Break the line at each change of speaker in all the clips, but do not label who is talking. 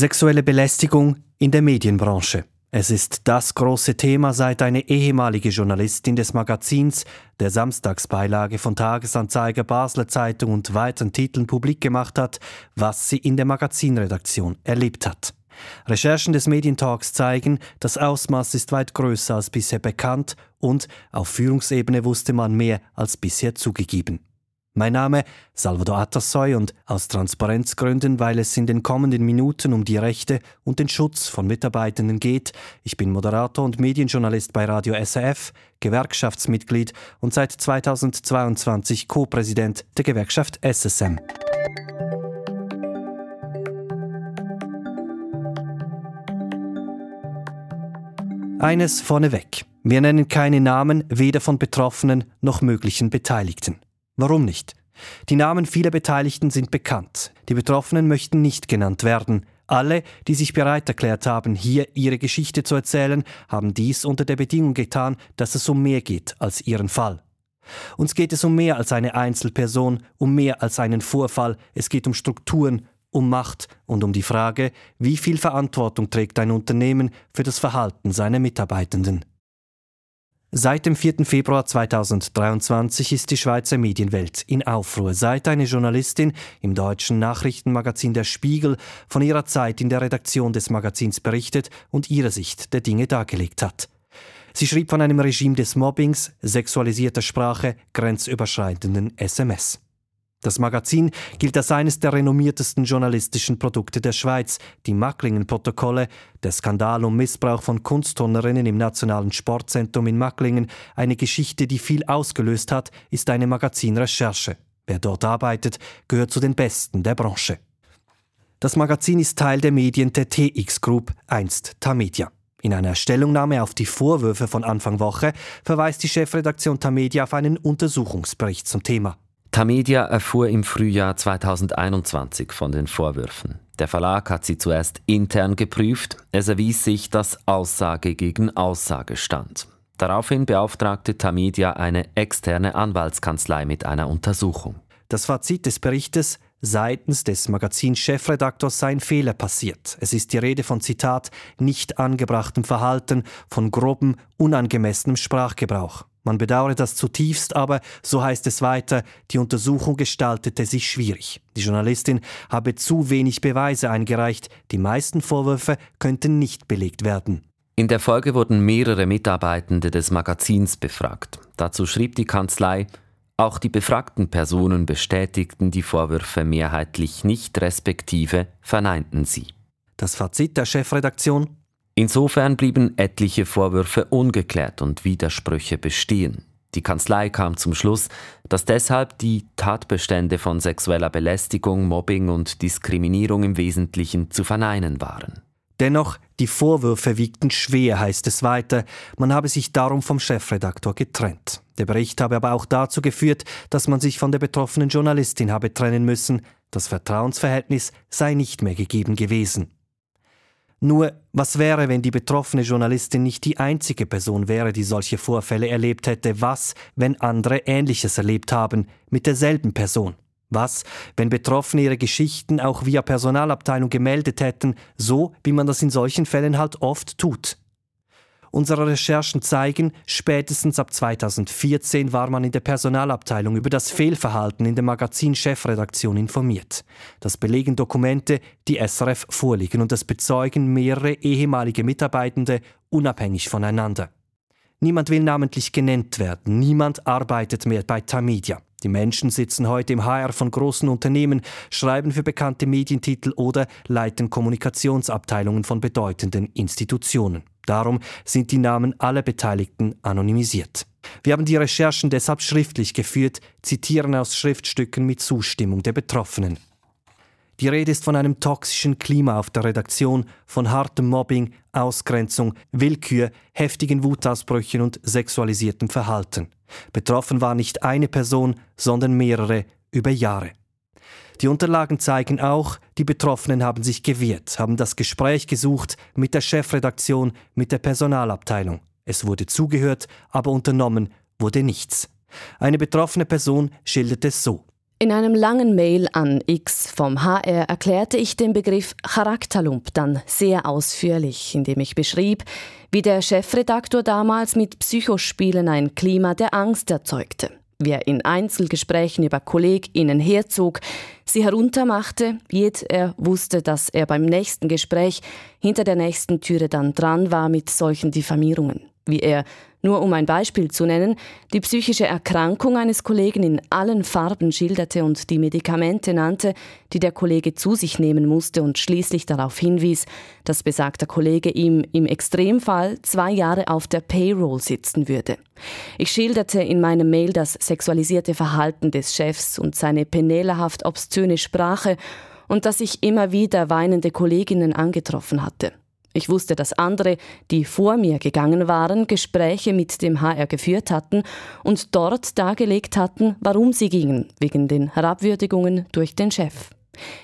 Sexuelle Belästigung in der Medienbranche. Es ist das große Thema, seit eine ehemalige Journalistin des Magazins der Samstagsbeilage von Tagesanzeiger Basler Zeitung und weiteren Titeln publik gemacht hat, was sie in der Magazinredaktion erlebt hat. Recherchen des Medientalks zeigen, das Ausmaß ist weit größer als bisher bekannt und auf Führungsebene wusste man mehr als bisher zugegeben. Mein Name Salvador Atassoy und aus Transparenzgründen, weil es in den kommenden Minuten um die Rechte und den Schutz von Mitarbeitenden geht. Ich bin Moderator und Medienjournalist bei Radio SRF, Gewerkschaftsmitglied und seit 2022 Co-Präsident der Gewerkschaft SSM. Eines vorneweg. Wir nennen keine Namen weder von Betroffenen noch möglichen Beteiligten. Warum nicht? Die Namen vieler Beteiligten sind bekannt. Die Betroffenen möchten nicht genannt werden. Alle, die sich bereit erklärt haben, hier ihre Geschichte zu erzählen, haben dies unter der Bedingung getan, dass es um mehr geht als ihren Fall. Uns geht es um mehr als eine Einzelperson, um mehr als einen Vorfall, es geht um Strukturen, um Macht und um die Frage, wie viel Verantwortung trägt ein Unternehmen für das Verhalten seiner Mitarbeitenden. Seit dem 4. Februar 2023 ist die Schweizer Medienwelt in Aufruhr, seit eine Journalistin im deutschen Nachrichtenmagazin Der Spiegel von ihrer Zeit in der Redaktion des Magazins berichtet und ihre Sicht der Dinge dargelegt hat. Sie schrieb von einem Regime des Mobbings, sexualisierter Sprache, grenzüberschreitenden SMS. Das Magazin gilt als eines der renommiertesten journalistischen Produkte der Schweiz. Die Macklingen-Protokolle, der Skandal um Missbrauch von Kunstturnerinnen im Nationalen Sportzentrum in Macklingen, eine Geschichte, die viel ausgelöst hat, ist eine Magazinrecherche. Wer dort arbeitet, gehört zu den Besten der Branche. Das Magazin ist Teil der Medien der TX Group, einst Tamedia. In einer Stellungnahme auf die Vorwürfe von Anfang Woche verweist die Chefredaktion Tamedia auf einen Untersuchungsbericht zum Thema.
Tamedia erfuhr im Frühjahr 2021 von den Vorwürfen. Der Verlag hat sie zuerst intern geprüft. Es erwies sich, dass Aussage gegen Aussage stand. Daraufhin beauftragte Tamedia eine externe Anwaltskanzlei mit einer Untersuchung.
Das Fazit des Berichtes Seitens des Magazin-Chefredaktors sei ein Fehler passiert. Es ist die Rede von Zitat nicht angebrachtem Verhalten, von grobem, unangemessenem Sprachgebrauch. Man bedauere das zutiefst, aber so heißt es weiter, die Untersuchung gestaltete sich schwierig. Die Journalistin habe zu wenig Beweise eingereicht, die meisten Vorwürfe könnten nicht belegt werden.
In der Folge wurden mehrere Mitarbeitende des Magazins befragt. Dazu schrieb die Kanzlei, auch die befragten Personen bestätigten die Vorwürfe mehrheitlich nicht respektive verneinten sie.
Das Fazit der Chefredaktion
Insofern blieben etliche Vorwürfe ungeklärt und Widersprüche bestehen. Die Kanzlei kam zum Schluss, dass deshalb die Tatbestände von sexueller Belästigung, Mobbing und Diskriminierung im Wesentlichen zu verneinen waren.
Dennoch, die Vorwürfe wiegten schwer, heißt es weiter. Man habe sich darum vom Chefredaktor getrennt. Der Bericht habe aber auch dazu geführt, dass man sich von der betroffenen Journalistin habe trennen müssen. Das Vertrauensverhältnis sei nicht mehr gegeben gewesen. Nur, was wäre, wenn die betroffene Journalistin nicht die einzige Person wäre, die solche Vorfälle erlebt hätte? Was, wenn andere Ähnliches erlebt haben, mit derselben Person? Was, wenn Betroffene ihre Geschichten auch via Personalabteilung gemeldet hätten, so wie man das in solchen Fällen halt oft tut? Unsere Recherchen zeigen, spätestens ab 2014 war man in der Personalabteilung über das Fehlverhalten in der Magazin-Chefredaktion informiert. Das belegen Dokumente, die SRF vorliegen und das bezeugen mehrere ehemalige Mitarbeitende unabhängig voneinander. Niemand will namentlich genannt werden, niemand arbeitet mehr bei Tamedia. Die Menschen sitzen heute im HR von großen Unternehmen, schreiben für bekannte Medientitel oder leiten Kommunikationsabteilungen von bedeutenden Institutionen. Darum sind die Namen aller Beteiligten anonymisiert. Wir haben die Recherchen deshalb schriftlich geführt, zitieren aus Schriftstücken mit Zustimmung der Betroffenen. Die Rede ist von einem toxischen Klima auf der Redaktion, von hartem Mobbing, Ausgrenzung, Willkür, heftigen Wutausbrüchen und sexualisiertem Verhalten. Betroffen war nicht eine Person, sondern mehrere über Jahre. Die Unterlagen zeigen auch, die Betroffenen haben sich gewehrt, haben das Gespräch gesucht mit der Chefredaktion, mit der Personalabteilung. Es wurde zugehört, aber unternommen wurde nichts. Eine betroffene Person schildert es so.
In einem langen Mail an X vom HR erklärte ich den Begriff Charakterlump dann sehr ausführlich, indem ich beschrieb, wie der Chefredaktor damals mit Psychospielen ein Klima der Angst erzeugte wie er in Einzelgesprächen über KollegInnen herzog, sie heruntermachte, jed er wusste, dass er beim nächsten Gespräch hinter der nächsten Türe dann dran war mit solchen Diffamierungen. Wie er nur um ein Beispiel zu nennen, die psychische Erkrankung eines Kollegen in allen Farben schilderte und die Medikamente nannte, die der Kollege zu sich nehmen musste und schließlich darauf hinwies, dass besagter Kollege ihm im Extremfall zwei Jahre auf der Payroll sitzen würde. Ich schilderte in meinem Mail das sexualisierte Verhalten des Chefs und seine penelehaft obszöne Sprache und dass ich immer wieder weinende Kolleginnen angetroffen hatte. Ich wusste, dass andere, die vor mir gegangen waren, Gespräche mit dem HR geführt hatten und dort dargelegt hatten, warum sie gingen, wegen den Herabwürdigungen durch den Chef.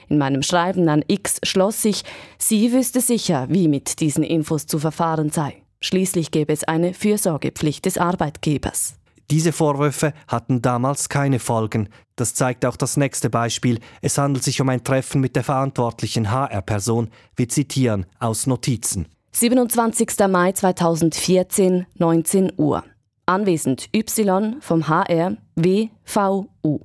In meinem Schreiben an X schloss ich, sie wüsste sicher, wie mit diesen Infos zu verfahren sei. Schließlich gäbe es eine Fürsorgepflicht des Arbeitgebers.
Diese Vorwürfe hatten damals keine Folgen. Das zeigt auch das nächste Beispiel. Es handelt sich um ein Treffen mit der verantwortlichen HR-Person. Wir zitieren aus Notizen.
27. Mai 2014, 19 Uhr. Anwesend Y vom HR WVU.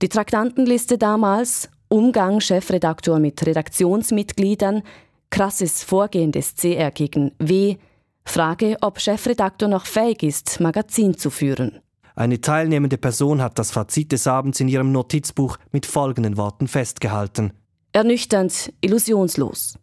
Die Traktantenliste damals Umgang Chefredaktor mit Redaktionsmitgliedern, krasses Vorgehen des CR gegen W, Frage, ob Chefredaktor noch fähig ist, Magazin zu führen.
Eine teilnehmende Person hat das Fazit des Abends in ihrem Notizbuch mit folgenden Worten festgehalten.
Ernüchternd, illusionslos.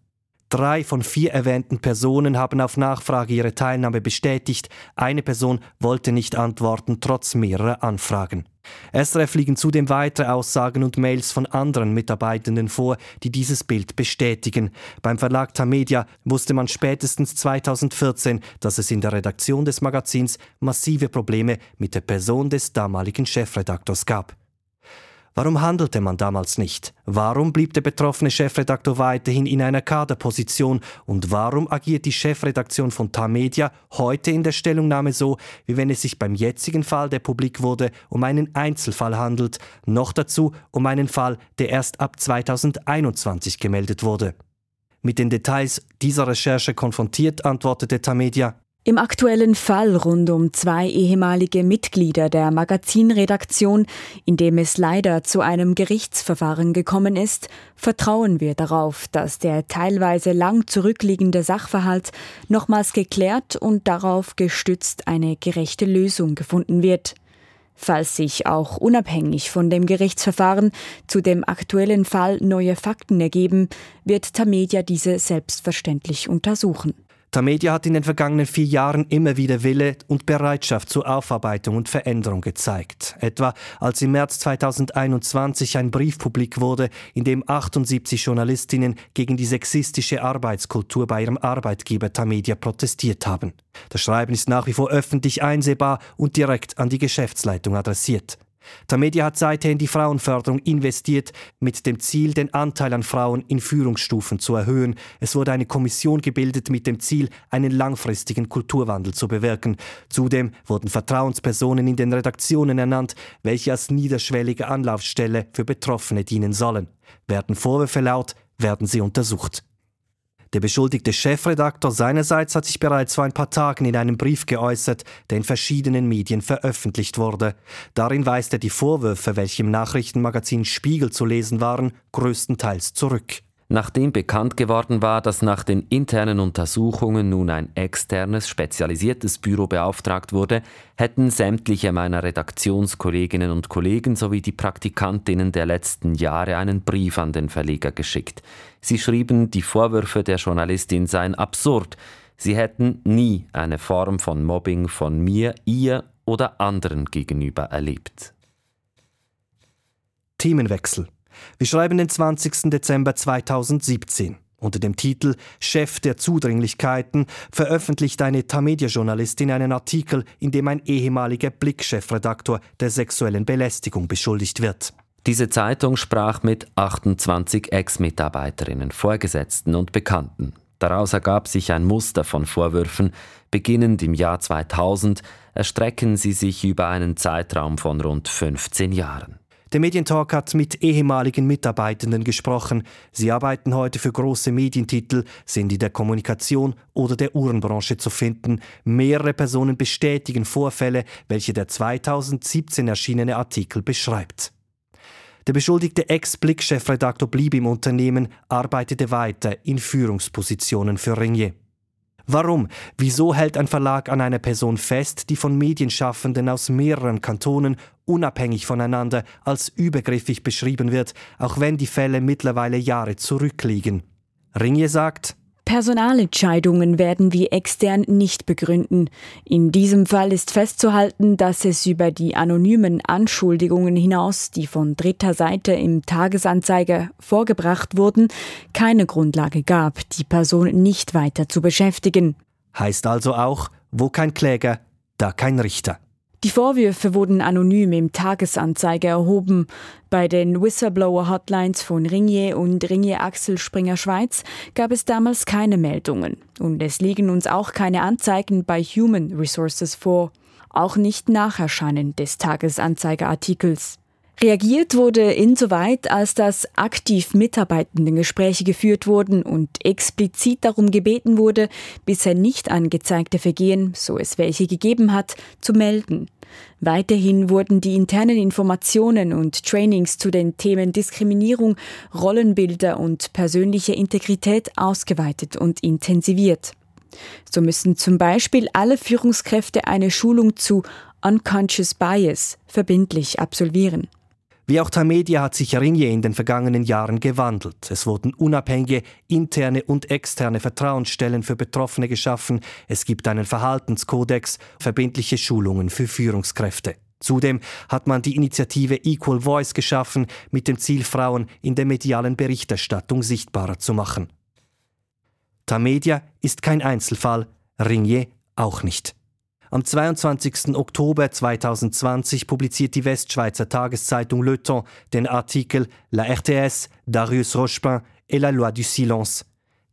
Drei von vier erwähnten Personen haben auf Nachfrage ihre Teilnahme bestätigt. Eine Person wollte nicht antworten, trotz mehrerer Anfragen. SRF liegen zudem weitere Aussagen und Mails von anderen Mitarbeitenden vor, die dieses Bild bestätigen. Beim Verlag Tamedia wusste man spätestens 2014, dass es in der Redaktion des Magazins massive Probleme mit der Person des damaligen Chefredaktors gab. Warum handelte man damals nicht? Warum blieb der betroffene Chefredakteur weiterhin in einer Kaderposition? Und warum agiert die Chefredaktion von Tamedia heute in der Stellungnahme so, wie wenn es sich beim jetzigen Fall, der publik wurde, um einen Einzelfall handelt? Noch dazu um einen Fall, der erst ab 2021 gemeldet wurde. Mit den Details dieser Recherche konfrontiert, antwortete Tamedia,
im aktuellen Fall rund um zwei ehemalige Mitglieder der Magazinredaktion, in dem es leider zu einem Gerichtsverfahren gekommen ist, vertrauen wir darauf, dass der teilweise lang zurückliegende Sachverhalt nochmals geklärt und darauf gestützt eine gerechte Lösung gefunden wird. Falls sich auch unabhängig von dem Gerichtsverfahren zu dem aktuellen Fall neue Fakten ergeben, wird Tamedia diese selbstverständlich untersuchen.
Tamedia hat in den vergangenen vier Jahren immer wieder Wille und Bereitschaft zur Aufarbeitung und Veränderung gezeigt. Etwa als im März 2021 ein Brief publik wurde, in dem 78 Journalistinnen gegen die sexistische Arbeitskultur bei ihrem Arbeitgeber Tamedia protestiert haben. Das Schreiben ist nach wie vor öffentlich einsehbar und direkt an die Geschäftsleitung adressiert. Tamedia hat seither in die Frauenförderung investiert, mit dem Ziel, den Anteil an Frauen in Führungsstufen zu erhöhen. Es wurde eine Kommission gebildet mit dem Ziel, einen langfristigen Kulturwandel zu bewirken. Zudem wurden Vertrauenspersonen in den Redaktionen ernannt, welche als niederschwellige Anlaufstelle für Betroffene dienen sollen. Werden Vorwürfe laut, werden sie untersucht. Der beschuldigte Chefredakteur seinerseits hat sich bereits vor ein paar Tagen in einem Brief geäußert, der in verschiedenen Medien veröffentlicht wurde. Darin weist er die Vorwürfe, welche im Nachrichtenmagazin Spiegel zu lesen waren, größtenteils zurück.
Nachdem bekannt geworden war, dass nach den internen Untersuchungen nun ein externes, spezialisiertes Büro beauftragt wurde, hätten sämtliche meiner Redaktionskolleginnen und Kollegen sowie die Praktikantinnen der letzten Jahre einen Brief an den Verleger geschickt. Sie schrieben, die Vorwürfe der Journalistin seien absurd. Sie hätten nie eine Form von Mobbing von mir, ihr oder anderen gegenüber erlebt.
Themenwechsel. Wir schreiben den 20. Dezember 2017. Unter dem Titel Chef der Zudringlichkeiten veröffentlicht eine Tamedia-Journalistin einen Artikel, in dem ein ehemaliger Blick-Chefredaktor der sexuellen Belästigung beschuldigt wird.
Diese Zeitung sprach mit 28 Ex-Mitarbeiterinnen, Vorgesetzten und Bekannten. Daraus ergab sich ein Muster von Vorwürfen. Beginnend im Jahr 2000 erstrecken sie sich über einen Zeitraum von rund 15 Jahren.
Der Medientalk hat mit ehemaligen Mitarbeitenden gesprochen. Sie arbeiten heute für große Medientitel, sind in der Kommunikation oder der Uhrenbranche zu finden. Mehrere Personen bestätigen Vorfälle, welche der 2017 erschienene Artikel beschreibt. Der beschuldigte Ex-Blick-Chefredaktor blieb im Unternehmen, arbeitete weiter in Führungspositionen für Ringier. Warum? Wieso hält ein Verlag an einer Person fest, die von Medienschaffenden aus mehreren Kantonen unabhängig voneinander als übergriffig beschrieben wird, auch wenn die Fälle mittlerweile Jahre zurückliegen? Ringier sagt,
Personalentscheidungen werden wir extern nicht begründen. In diesem Fall ist festzuhalten, dass es über die anonymen Anschuldigungen hinaus, die von dritter Seite im Tagesanzeiger vorgebracht wurden, keine Grundlage gab, die Person nicht weiter zu beschäftigen.
Heißt also auch, wo kein Kläger, da kein Richter.
Die Vorwürfe wurden anonym im Tagesanzeiger erhoben. Bei den Whistleblower-Hotlines von Ringier und Ringier Axel Springer Schweiz gab es damals keine Meldungen. Und es liegen uns auch keine Anzeigen bei Human Resources vor. Auch nicht nach Erscheinen des Tagesanzeigerartikels. Reagiert wurde insoweit, als dass aktiv Mitarbeitendengespräche geführt wurden und explizit darum gebeten wurde, bisher nicht angezeigte Vergehen, so es welche gegeben hat, zu melden. Weiterhin wurden die internen Informationen und Trainings zu den Themen Diskriminierung, Rollenbilder und persönliche Integrität ausgeweitet und intensiviert. So müssen zum Beispiel alle Führungskräfte eine Schulung zu Unconscious Bias verbindlich absolvieren.
Wie auch Tamedia hat sich Ringier in den vergangenen Jahren gewandelt. Es wurden unabhängige interne und externe Vertrauensstellen für Betroffene geschaffen. Es gibt einen Verhaltenskodex, verbindliche Schulungen für Führungskräfte. Zudem hat man die Initiative Equal Voice geschaffen, mit dem Ziel, Frauen in der medialen Berichterstattung sichtbarer zu machen. Tamedia ist kein Einzelfall, Ringier auch nicht. Am 22. Oktober 2020 publiziert die Westschweizer Tageszeitung Le Temps den Artikel La RTS, Darius Rochepin et la loi du silence.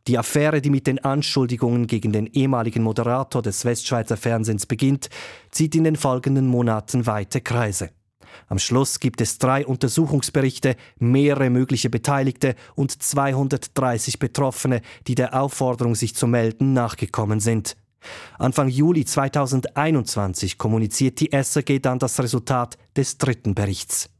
Die Affäre, die mit den Anschuldigungen gegen den ehemaligen Moderator des Westschweizer Fernsehens beginnt, zieht in den folgenden Monaten weite Kreise. Am Schluss gibt es drei Untersuchungsberichte, mehrere mögliche Beteiligte und 230 Betroffene, die der Aufforderung, sich zu melden, nachgekommen sind. Anfang Juli 2021 kommuniziert die SRG dann das Resultat des dritten Berichts.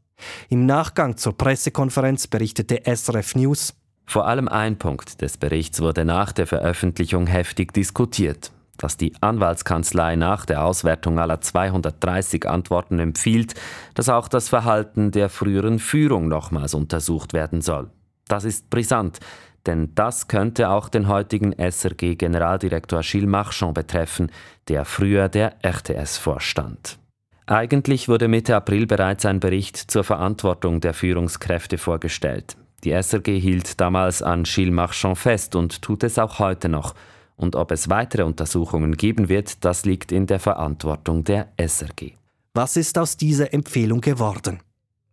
Im Nachgang zur Pressekonferenz berichtete SRF News,
vor allem ein Punkt des Berichts wurde nach der Veröffentlichung heftig diskutiert, dass die Anwaltskanzlei nach der Auswertung aller 230 Antworten empfiehlt, dass auch das Verhalten der früheren Führung nochmals untersucht werden soll. Das ist brisant, denn das könnte auch den heutigen SRG-Generaldirektor Gilles Marchand betreffen, der früher der RTS vorstand. Eigentlich wurde Mitte April bereits ein Bericht zur Verantwortung der Führungskräfte vorgestellt. Die SRG hielt damals an Gilles Marchand fest und tut es auch heute noch. Und ob es weitere Untersuchungen geben wird, das liegt in der Verantwortung der SRG.
Was ist aus dieser Empfehlung geworden?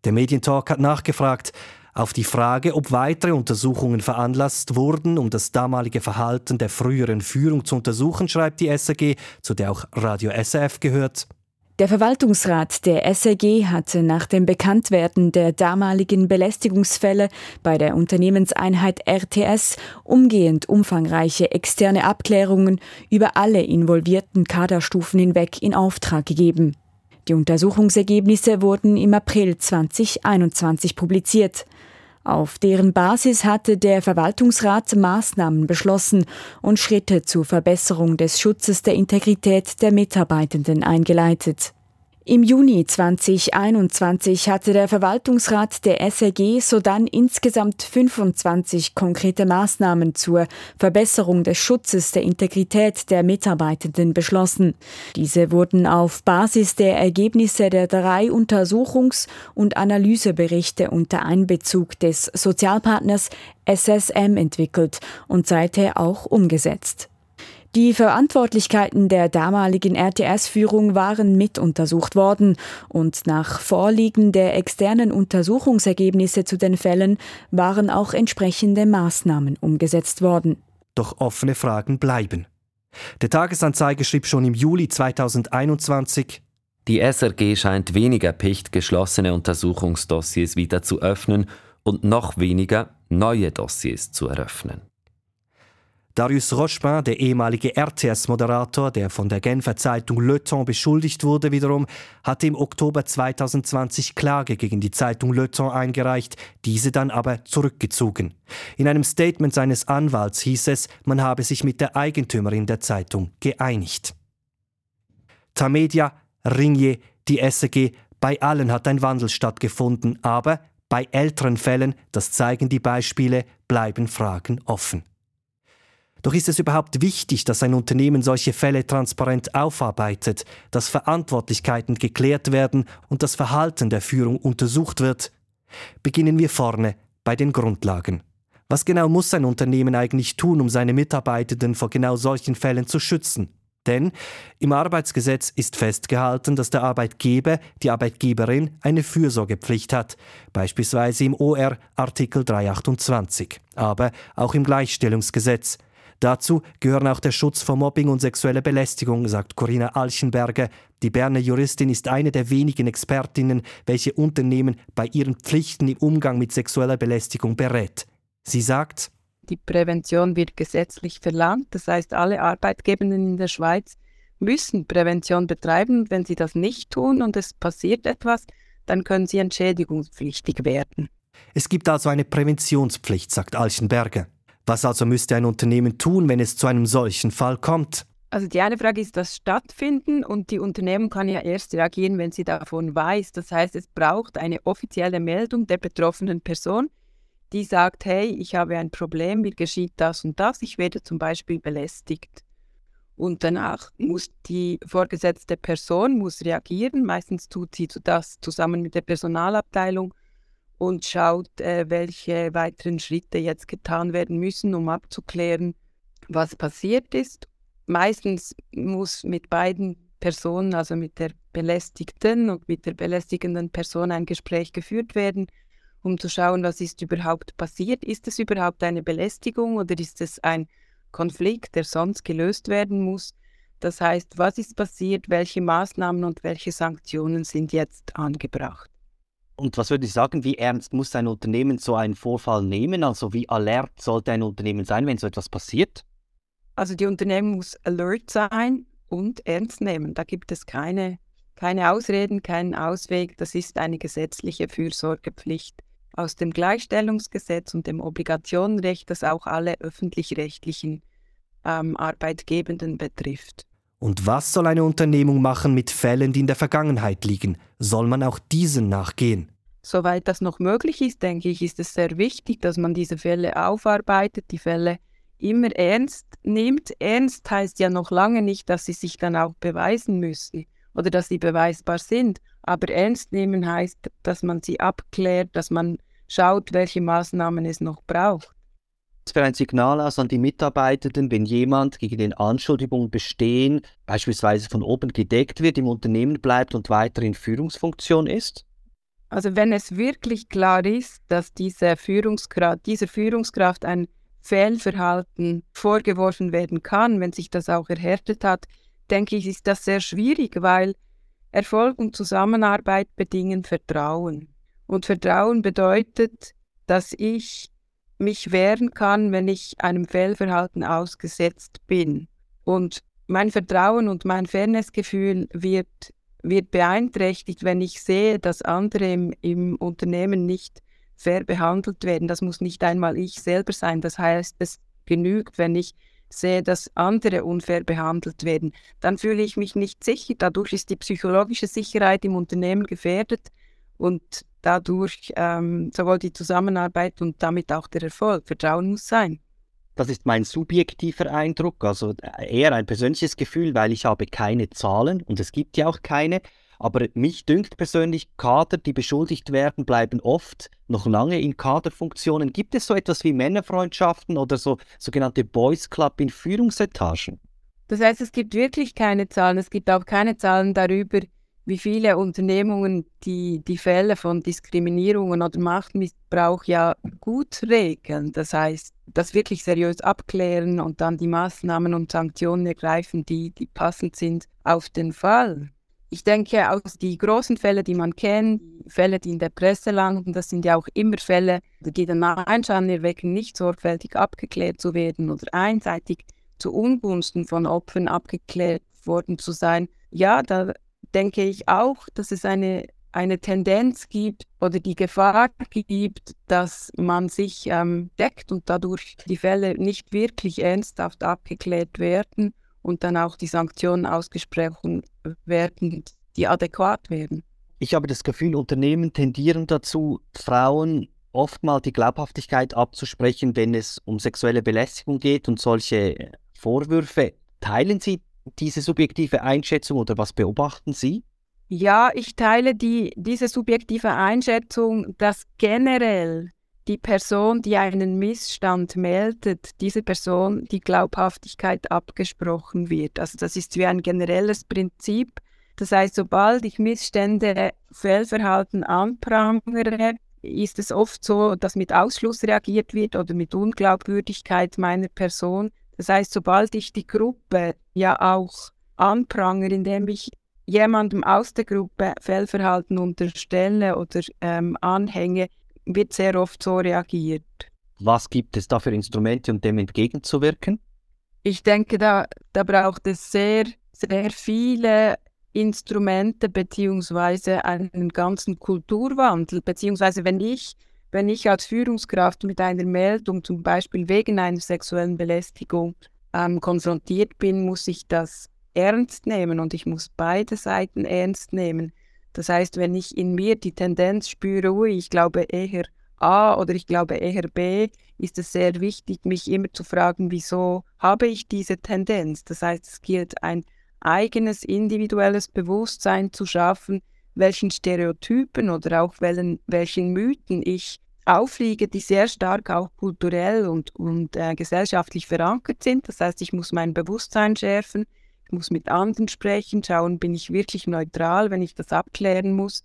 Der Medientalk hat nachgefragt, auf die Frage, ob weitere Untersuchungen veranlasst wurden, um das damalige Verhalten der früheren Führung zu untersuchen, schreibt die SAG, zu der auch Radio SF gehört.
Der Verwaltungsrat der SAG hatte nach dem Bekanntwerden der damaligen Belästigungsfälle bei der Unternehmenseinheit RTS umgehend umfangreiche externe Abklärungen über alle involvierten Kaderstufen hinweg in Auftrag gegeben. Die Untersuchungsergebnisse wurden im April 2021 publiziert. Auf deren Basis hatte der Verwaltungsrat Maßnahmen beschlossen und Schritte zur Verbesserung des Schutzes der Integrität der Mitarbeitenden eingeleitet. Im Juni 2021 hatte der Verwaltungsrat der SRG sodann insgesamt 25 konkrete Maßnahmen zur Verbesserung des Schutzes der Integrität der Mitarbeitenden beschlossen. Diese wurden auf Basis der Ergebnisse der drei Untersuchungs- und Analyseberichte unter Einbezug des Sozialpartners SSM entwickelt und seither auch umgesetzt. Die Verantwortlichkeiten der damaligen RTS-Führung waren mit untersucht worden und nach Vorliegen der externen Untersuchungsergebnisse zu den Fällen waren auch entsprechende Maßnahmen umgesetzt worden.
Doch offene Fragen bleiben. Der Tagesanzeiger schrieb schon im Juli 2021,
Die SRG scheint weniger picht geschlossene Untersuchungsdossiers wieder zu öffnen und noch weniger neue Dossiers zu eröffnen.
Darius Rochepin, der ehemalige RTS-Moderator, der von der Genfer Zeitung Le Temps beschuldigt wurde, wiederum, hatte im Oktober 2020 Klage gegen die Zeitung Le Temps eingereicht, diese dann aber zurückgezogen. In einem Statement seines Anwalts hieß es, man habe sich mit der Eigentümerin der Zeitung geeinigt. Tamedia, Ringier, die SEG, bei allen hat ein Wandel stattgefunden, aber bei älteren Fällen, das zeigen die Beispiele, bleiben Fragen offen. Doch ist es überhaupt wichtig, dass ein Unternehmen solche Fälle transparent aufarbeitet, dass Verantwortlichkeiten geklärt werden und das Verhalten der Führung untersucht wird? Beginnen wir vorne bei den Grundlagen. Was genau muss ein Unternehmen eigentlich tun, um seine Mitarbeitenden vor genau solchen Fällen zu schützen? Denn im Arbeitsgesetz ist festgehalten, dass der Arbeitgeber, die Arbeitgeberin eine Fürsorgepflicht hat, beispielsweise im OR Artikel 328, aber auch im Gleichstellungsgesetz. Dazu gehören auch der Schutz vor Mobbing und sexueller Belästigung, sagt Corinna Alchenberger. Die Berner Juristin ist eine der wenigen Expertinnen, welche Unternehmen bei ihren Pflichten im Umgang mit sexueller Belästigung berät. Sie sagt,
die Prävention wird gesetzlich verlangt. Das heißt, alle Arbeitgebenden in der Schweiz müssen Prävention betreiben. Wenn sie das nicht tun und es passiert etwas, dann können sie entschädigungspflichtig werden.
Es gibt also eine Präventionspflicht, sagt Alchenberger. Was also müsste ein Unternehmen tun, wenn es zu einem solchen Fall kommt?
Also die eine Frage ist das Stattfinden und die Unternehmen kann ja erst reagieren, wenn sie davon weiß. Das heißt, es braucht eine offizielle Meldung der betroffenen Person, die sagt, hey, ich habe ein Problem, mir geschieht das und das, ich werde zum Beispiel belästigt. Und danach muss die vorgesetzte Person muss reagieren. Meistens tut sie das zusammen mit der Personalabteilung und schaut, äh, welche weiteren Schritte jetzt getan werden müssen, um abzuklären, was passiert ist. Meistens muss mit beiden Personen, also mit der Belästigten und mit der belästigenden Person ein Gespräch geführt werden, um zu schauen, was ist überhaupt passiert. Ist es überhaupt eine Belästigung oder ist es ein Konflikt, der sonst gelöst werden muss? Das heißt, was ist passiert, welche Maßnahmen und welche Sanktionen sind jetzt angebracht?
Und was würde ich sagen, wie ernst muss ein Unternehmen so einen Vorfall nehmen? Also wie alert sollte ein Unternehmen sein, wenn so etwas passiert?
Also die Unternehmen muss alert sein und ernst nehmen. Da gibt es keine, keine Ausreden, keinen Ausweg. Das ist eine gesetzliche Fürsorgepflicht aus dem Gleichstellungsgesetz und dem Obligationenrecht, das auch alle öffentlich-rechtlichen ähm, Arbeitgebenden betrifft.
Und was soll eine Unternehmung machen mit Fällen, die in der Vergangenheit liegen? Soll man auch diesen nachgehen?
Soweit das noch möglich ist, denke ich, ist es sehr wichtig, dass man diese Fälle aufarbeitet, die Fälle immer ernst nimmt. Ernst heißt ja noch lange nicht, dass sie sich dann auch beweisen müssen oder dass sie beweisbar sind. Aber ernst nehmen heißt, dass man sie abklärt, dass man schaut, welche Maßnahmen es noch braucht
für ein Signal aus an die Mitarbeitenden, wenn jemand gegen den Anschuldigungen bestehen, beispielsweise von oben gedeckt wird, im Unternehmen bleibt und weiter in Führungsfunktion ist?
Also wenn es wirklich klar ist, dass diese Führungskraft, dieser Führungskraft ein Fehlverhalten vorgeworfen werden kann, wenn sich das auch erhärtet hat, denke ich, ist das sehr schwierig, weil Erfolg und Zusammenarbeit bedingen Vertrauen. Und Vertrauen bedeutet, dass ich mich wehren kann, wenn ich einem Fehlverhalten ausgesetzt bin. Und mein Vertrauen und mein Fairnessgefühl wird, wird beeinträchtigt, wenn ich sehe, dass andere im, im Unternehmen nicht fair behandelt werden. Das muss nicht einmal ich selber sein. Das heißt, es genügt, wenn ich sehe, dass andere unfair behandelt werden. Dann fühle ich mich nicht sicher. Dadurch ist die psychologische Sicherheit im Unternehmen gefährdet. Und dadurch ähm, sowohl die Zusammenarbeit und damit auch der Erfolg. Vertrauen muss sein.
Das ist mein subjektiver Eindruck, also eher ein persönliches Gefühl, weil ich habe keine Zahlen und es gibt ja auch keine. Aber mich dünkt persönlich, Kader, die beschuldigt werden, bleiben oft noch lange in Kaderfunktionen. Gibt es so etwas wie Männerfreundschaften oder so sogenannte Boys Club in Führungsetagen?
Das heißt, es gibt wirklich keine Zahlen. Es gibt auch keine Zahlen darüber, wie viele Unternehmungen die, die Fälle von Diskriminierungen oder Machtmissbrauch ja gut regeln. Das heißt, das wirklich seriös abklären und dann die Maßnahmen und Sanktionen ergreifen, die, die passend sind auf den Fall. Ich denke, aus die großen Fälle, die man kennt, Fälle, die in der Presse landen, das sind ja auch immer Fälle, die den Einschein erwecken, nicht sorgfältig abgeklärt zu werden oder einseitig zu Ungunsten von Opfern abgeklärt worden zu sein. Ja, da denke ich auch, dass es eine, eine Tendenz gibt oder die Gefahr gibt, dass man sich ähm, deckt und dadurch die Fälle nicht wirklich ernsthaft abgeklärt werden und dann auch die Sanktionen ausgesprochen werden, die adäquat werden.
Ich habe das Gefühl, Unternehmen tendieren dazu, Frauen oftmals die Glaubhaftigkeit abzusprechen, wenn es um sexuelle Belästigung geht und solche Vorwürfe. Teilen Sie diese subjektive Einschätzung oder was beobachten Sie?
Ja, ich teile die, diese subjektive Einschätzung, dass generell die Person, die einen Missstand meldet, diese Person die Glaubhaftigkeit abgesprochen wird. Also das ist wie ein generelles Prinzip. Das heißt, sobald ich Missstände, Fehlverhalten anprangere, ist es oft so, dass mit Ausschluss reagiert wird oder mit Unglaubwürdigkeit meiner Person. Das heißt, sobald ich die Gruppe ja auch anprangere, indem ich jemandem aus der Gruppe Fehlverhalten unterstelle oder ähm, anhänge, wird sehr oft so reagiert.
Was gibt es da für Instrumente, um dem entgegenzuwirken?
Ich denke, da, da braucht es sehr, sehr viele Instrumente beziehungsweise einen ganzen Kulturwandel, beziehungsweise wenn ich, wenn ich als Führungskraft mit einer Meldung zum Beispiel wegen einer sexuellen Belästigung ähm, konfrontiert bin, muss ich das ernst nehmen und ich muss beide Seiten ernst nehmen. Das heißt, wenn ich in mir die Tendenz spüre, ui, ich glaube eher A oder ich glaube eher B, ist es sehr wichtig, mich immer zu fragen, wieso habe ich diese Tendenz? Das heißt, es gilt ein eigenes individuelles Bewusstsein zu schaffen, welchen Stereotypen oder auch welchen, welchen Mythen ich aufliege, die sehr stark auch kulturell und, und äh, gesellschaftlich verankert sind. Das heißt, ich muss mein Bewusstsein schärfen, ich muss mit anderen sprechen, schauen, bin ich wirklich neutral, wenn ich das abklären muss.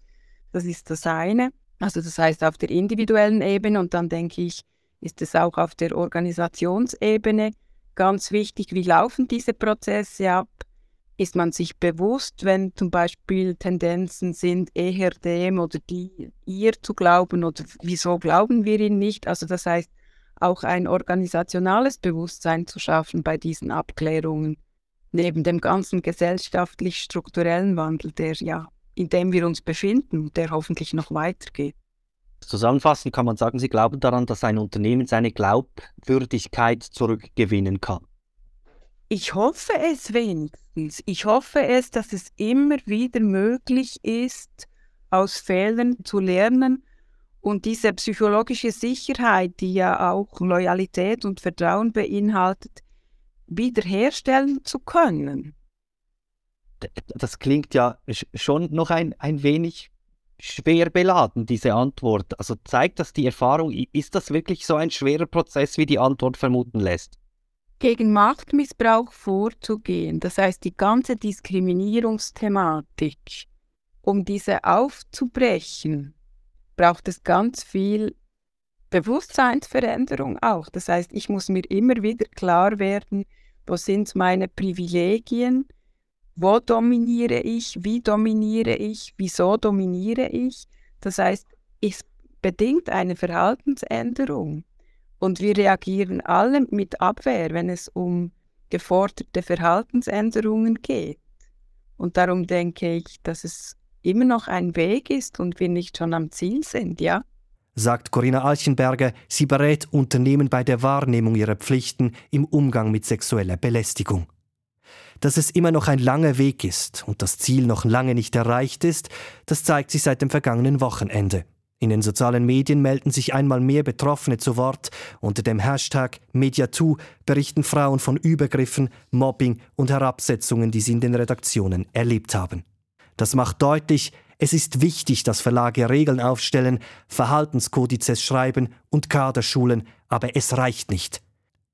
Das ist das eine. Also das heißt auf der individuellen Ebene und dann denke ich, ist es auch auf der Organisationsebene ganz wichtig, wie laufen diese Prozesse ab? Ist man sich bewusst, wenn zum Beispiel Tendenzen sind, eher dem oder die ihr zu glauben oder wieso glauben wir ihnen nicht? Also das heißt, auch ein organisationales Bewusstsein zu schaffen bei diesen Abklärungen neben dem ganzen gesellschaftlich-strukturellen Wandel, der ja, in dem wir uns befinden und der hoffentlich noch weitergeht.
Zusammenfassend kann man sagen, Sie glauben daran, dass ein Unternehmen seine Glaubwürdigkeit zurückgewinnen kann.
Ich hoffe es wenigstens. Ich hoffe es, dass es immer wieder möglich ist, aus Fehlern zu lernen und diese psychologische Sicherheit, die ja auch Loyalität und Vertrauen beinhaltet, wiederherstellen zu können.
Das klingt ja schon noch ein, ein wenig schwer beladen, diese Antwort. Also zeigt das die Erfahrung, ist das wirklich so ein schwerer Prozess, wie die Antwort vermuten lässt?
Gegen Machtmissbrauch vorzugehen, das heißt die ganze Diskriminierungsthematik, um diese aufzubrechen, braucht es ganz viel Bewusstseinsveränderung auch. Das heißt, ich muss mir immer wieder klar werden, wo sind meine Privilegien, wo dominiere ich, wie dominiere ich, wieso dominiere ich. Das heißt, es bedingt eine Verhaltensänderung. Und wir reagieren alle mit Abwehr, wenn es um geforderte Verhaltensänderungen geht. Und darum denke ich, dass es immer noch ein Weg ist und wir nicht schon am Ziel sind, ja
sagt Corinna Alchenberger, sie berät Unternehmen bei der Wahrnehmung ihrer Pflichten im Umgang mit sexueller Belästigung. Dass es immer noch ein langer Weg ist und das Ziel noch lange nicht erreicht ist, das zeigt sich seit dem vergangenen Wochenende. In den sozialen Medien melden sich einmal mehr Betroffene zu Wort. Unter dem Hashtag MediaToo berichten Frauen von Übergriffen, Mobbing und Herabsetzungen, die sie in den Redaktionen erlebt haben. Das macht deutlich, es ist wichtig, dass Verlage Regeln aufstellen, Verhaltenskodizes schreiben und Kader schulen, aber es reicht nicht.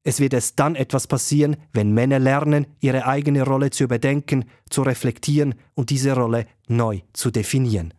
Es wird erst dann etwas passieren, wenn Männer lernen, ihre eigene Rolle zu überdenken, zu reflektieren und diese Rolle neu zu definieren.